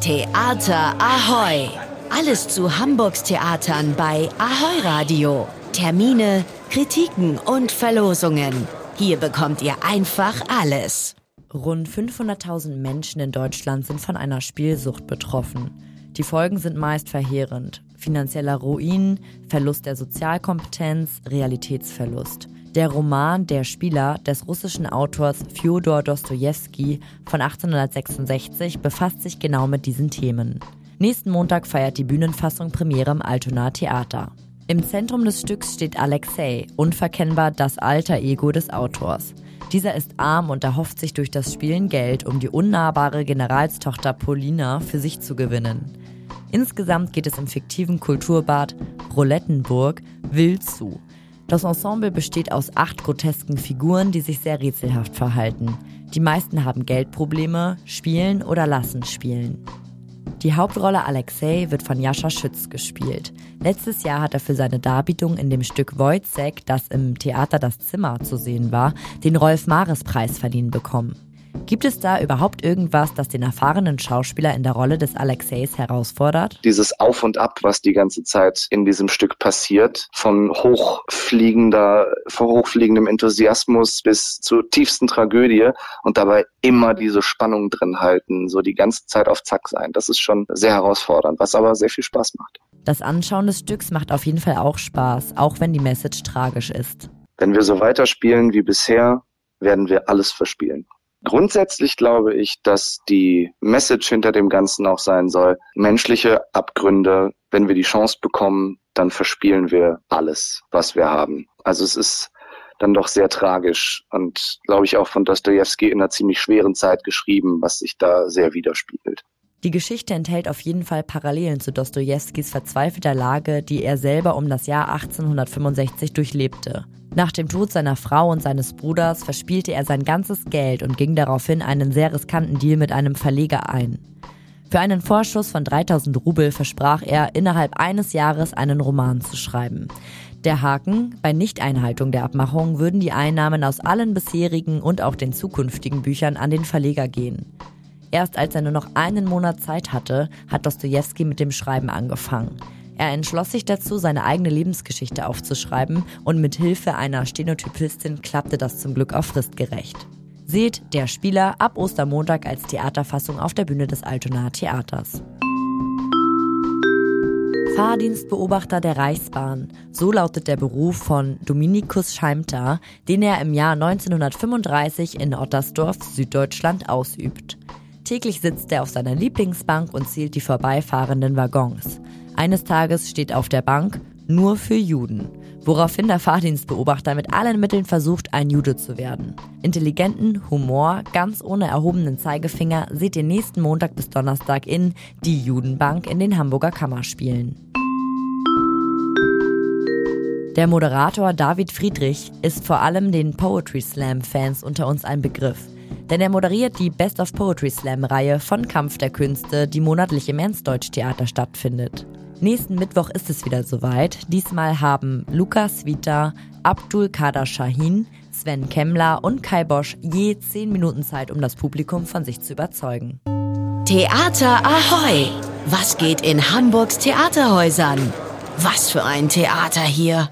Theater Ahoy! Alles zu Hamburgs Theatern bei Ahoy Radio. Termine, Kritiken und Verlosungen. Hier bekommt ihr einfach alles. Rund 500.000 Menschen in Deutschland sind von einer Spielsucht betroffen. Die Folgen sind meist verheerend. Finanzieller Ruin, Verlust der Sozialkompetenz, Realitätsverlust. Der Roman Der Spieler des russischen Autors Fjodor Dostojewski von 1866 befasst sich genau mit diesen Themen. Nächsten Montag feiert die Bühnenfassung Premiere im Altona Theater. Im Zentrum des Stücks steht Alexei, unverkennbar das alter Ego des Autors. Dieser ist arm und erhofft sich durch das Spielen Geld, um die unnahbare Generalstochter Polina für sich zu gewinnen. Insgesamt geht es im fiktiven Kulturbad Roulettenburg wild zu. Das Ensemble besteht aus acht grotesken Figuren, die sich sehr rätselhaft verhalten. Die meisten haben Geldprobleme, spielen oder lassen spielen. Die Hauptrolle Alexei wird von Jascha Schütz gespielt. Letztes Jahr hat er für seine Darbietung in dem Stück Wojcek, das im Theater Das Zimmer zu sehen war, den Rolf-Mares-Preis verliehen bekommen. Gibt es da überhaupt irgendwas, das den erfahrenen Schauspieler in der Rolle des Alexeis herausfordert? Dieses Auf und Ab, was die ganze Zeit in diesem Stück passiert, von hochfliegender, von hochfliegendem Enthusiasmus bis zur tiefsten Tragödie und dabei immer diese Spannung drin halten, so die ganze Zeit auf Zack sein. Das ist schon sehr herausfordernd, was aber sehr viel Spaß macht. Das Anschauen des Stücks macht auf jeden Fall auch Spaß, auch wenn die Message tragisch ist. Wenn wir so weiterspielen wie bisher, werden wir alles verspielen. Grundsätzlich glaube ich, dass die Message hinter dem Ganzen auch sein soll, menschliche Abgründe, wenn wir die Chance bekommen, dann verspielen wir alles, was wir haben. Also es ist dann doch sehr tragisch und glaube ich auch von Dostoevsky in einer ziemlich schweren Zeit geschrieben, was sich da sehr widerspiegelt. Die Geschichte enthält auf jeden Fall Parallelen zu Dostojewskis verzweifelter Lage, die er selber um das Jahr 1865 durchlebte. Nach dem Tod seiner Frau und seines Bruders verspielte er sein ganzes Geld und ging daraufhin einen sehr riskanten Deal mit einem Verleger ein. Für einen Vorschuss von 3000 Rubel versprach er, innerhalb eines Jahres einen Roman zu schreiben. Der Haken, bei Nichteinhaltung der Abmachung würden die Einnahmen aus allen bisherigen und auch den zukünftigen Büchern an den Verleger gehen. Erst als er nur noch einen Monat Zeit hatte, hat Dostoevsky mit dem Schreiben angefangen. Er entschloss sich dazu, seine eigene Lebensgeschichte aufzuschreiben und mit Hilfe einer Stenotypistin klappte das zum Glück auch fristgerecht. Seht Der Spieler ab Ostermontag als Theaterfassung auf der Bühne des Altonaer Theaters. Fahrdienstbeobachter der Reichsbahn. So lautet der Beruf von Dominikus Scheimter, den er im Jahr 1935 in Ottersdorf, Süddeutschland, ausübt. Täglich sitzt er auf seiner Lieblingsbank und zählt die vorbeifahrenden Waggons. Eines Tages steht auf der Bank nur für Juden, woraufhin der Fahrdienstbeobachter mit allen Mitteln versucht, ein Jude zu werden. Intelligenten Humor, ganz ohne erhobenen Zeigefinger, seht ihr nächsten Montag bis Donnerstag in Die Judenbank in den Hamburger Kammerspielen. Der Moderator David Friedrich ist vor allem den Poetry Slam Fans unter uns ein Begriff. Denn er moderiert die Best of Poetry Slam Reihe von Kampf der Künste, die monatlich im Ernstdeutsch Theater stattfindet. Nächsten Mittwoch ist es wieder soweit. Diesmal haben Lukas Vita, Abdul Kader Shahin, Sven Kemmler und Kai Bosch je zehn Minuten Zeit, um das Publikum von sich zu überzeugen. Theater Ahoy! Was geht in Hamburgs Theaterhäusern? Was für ein Theater hier!